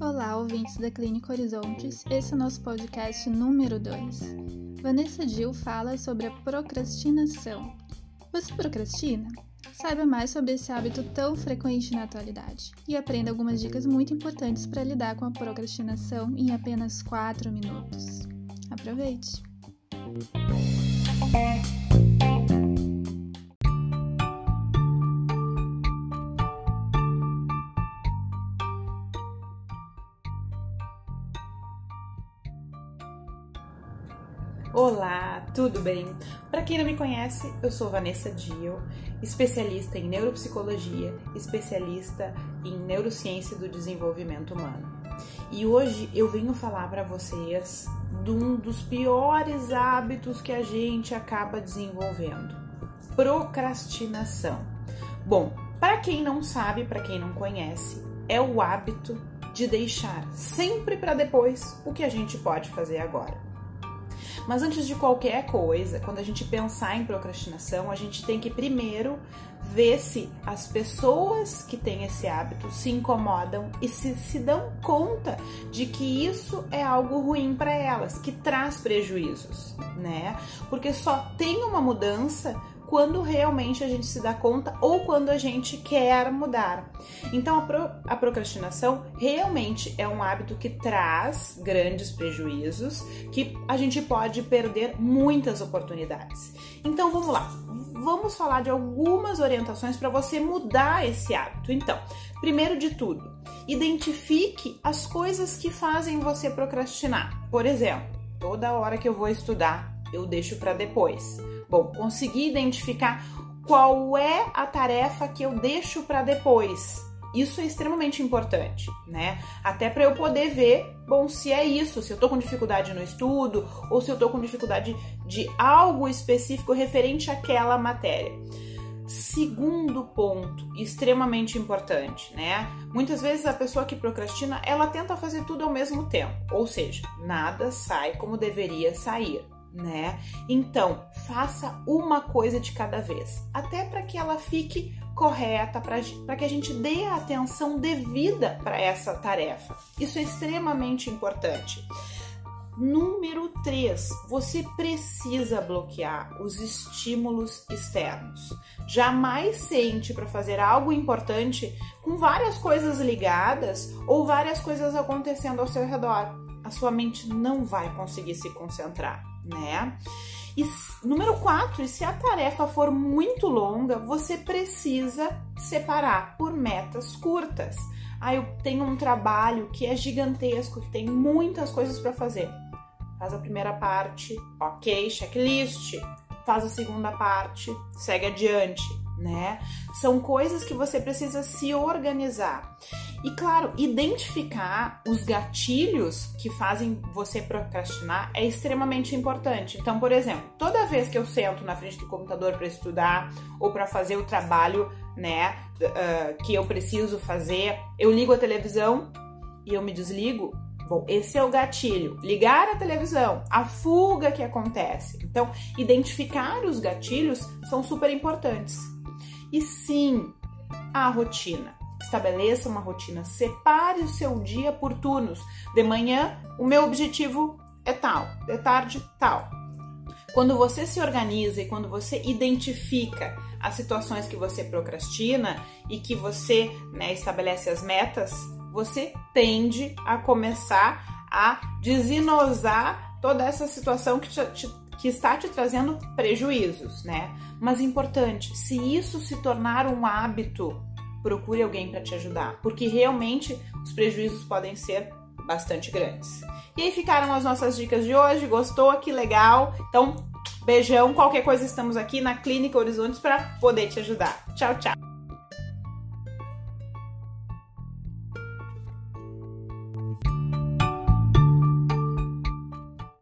Olá, ouvintes da Clínica Horizontes. Esse é o nosso podcast número 2. Vanessa Gil fala sobre a procrastinação. Você procrastina? Saiba mais sobre esse hábito tão frequente na atualidade e aprenda algumas dicas muito importantes para lidar com a procrastinação em apenas 4 minutos. Aproveite! Olá, tudo bem? Para quem não me conhece, eu sou Vanessa Dio, especialista em neuropsicologia, especialista em neurociência do desenvolvimento humano. E hoje eu venho falar para vocês de um dos piores hábitos que a gente acaba desenvolvendo: procrastinação. Bom, para quem não sabe, para quem não conhece, é o hábito de deixar sempre para depois o que a gente pode fazer agora. Mas antes de qualquer coisa, quando a gente pensar em procrastinação, a gente tem que primeiro ver se as pessoas que têm esse hábito se incomodam e se, se dão conta de que isso é algo ruim para elas, que traz prejuízos, né? Porque só tem uma mudança quando realmente a gente se dá conta ou quando a gente quer mudar. Então a, pro, a procrastinação realmente é um hábito que traz grandes prejuízos, que a gente pode perder muitas oportunidades. Então vamos lá, vamos falar de algumas orientações para você mudar esse hábito. Então, primeiro de tudo, identifique as coisas que fazem você procrastinar. Por exemplo, toda hora que eu vou estudar, eu deixo para depois. Bom, conseguir identificar qual é a tarefa que eu deixo para depois. Isso é extremamente importante, né? Até para eu poder ver, bom, se é isso, se eu tô com dificuldade no estudo ou se eu tô com dificuldade de algo específico referente àquela matéria. Segundo ponto, extremamente importante, né? Muitas vezes a pessoa que procrastina, ela tenta fazer tudo ao mesmo tempo, ou seja, nada sai como deveria sair né? Então, faça uma coisa de cada vez, até para que ela fique correta, para que a gente dê a atenção devida para essa tarefa. Isso é extremamente importante. Número 3, você precisa bloquear os estímulos externos. Jamais sente para fazer algo importante com várias coisas ligadas ou várias coisas acontecendo ao seu redor. Sua mente não vai conseguir se concentrar né? E número 4, e se a tarefa for muito longa, você precisa separar por metas curtas. Ah, eu tenho um trabalho que é gigantesco, que tem muitas coisas para fazer. Faz a primeira parte, ok, checklist. Faz a segunda parte, segue adiante né? São coisas que você precisa se organizar. E claro, identificar os gatilhos que fazem você procrastinar é extremamente importante. Então, por exemplo, toda vez que eu sento na frente do computador para estudar ou para fazer o trabalho, né, uh, que eu preciso fazer, eu ligo a televisão e eu me desligo. Bom, esse é o gatilho. Ligar a televisão, a fuga que acontece. Então, identificar os gatilhos são super importantes. E sim, a rotina. Estabeleça uma rotina, separe o seu dia por turnos. De manhã, o meu objetivo é tal, de tarde, tal. Quando você se organiza e quando você identifica as situações que você procrastina e que você né, estabelece as metas, você tende a começar a desinosar toda essa situação que te, te que está te trazendo prejuízos, né? Mas importante, se isso se tornar um hábito, procure alguém para te ajudar, porque realmente os prejuízos podem ser bastante grandes. E aí ficaram as nossas dicas de hoje. Gostou? Que legal! Então, beijão. Qualquer coisa, estamos aqui na Clínica Horizontes para poder te ajudar. Tchau, tchau.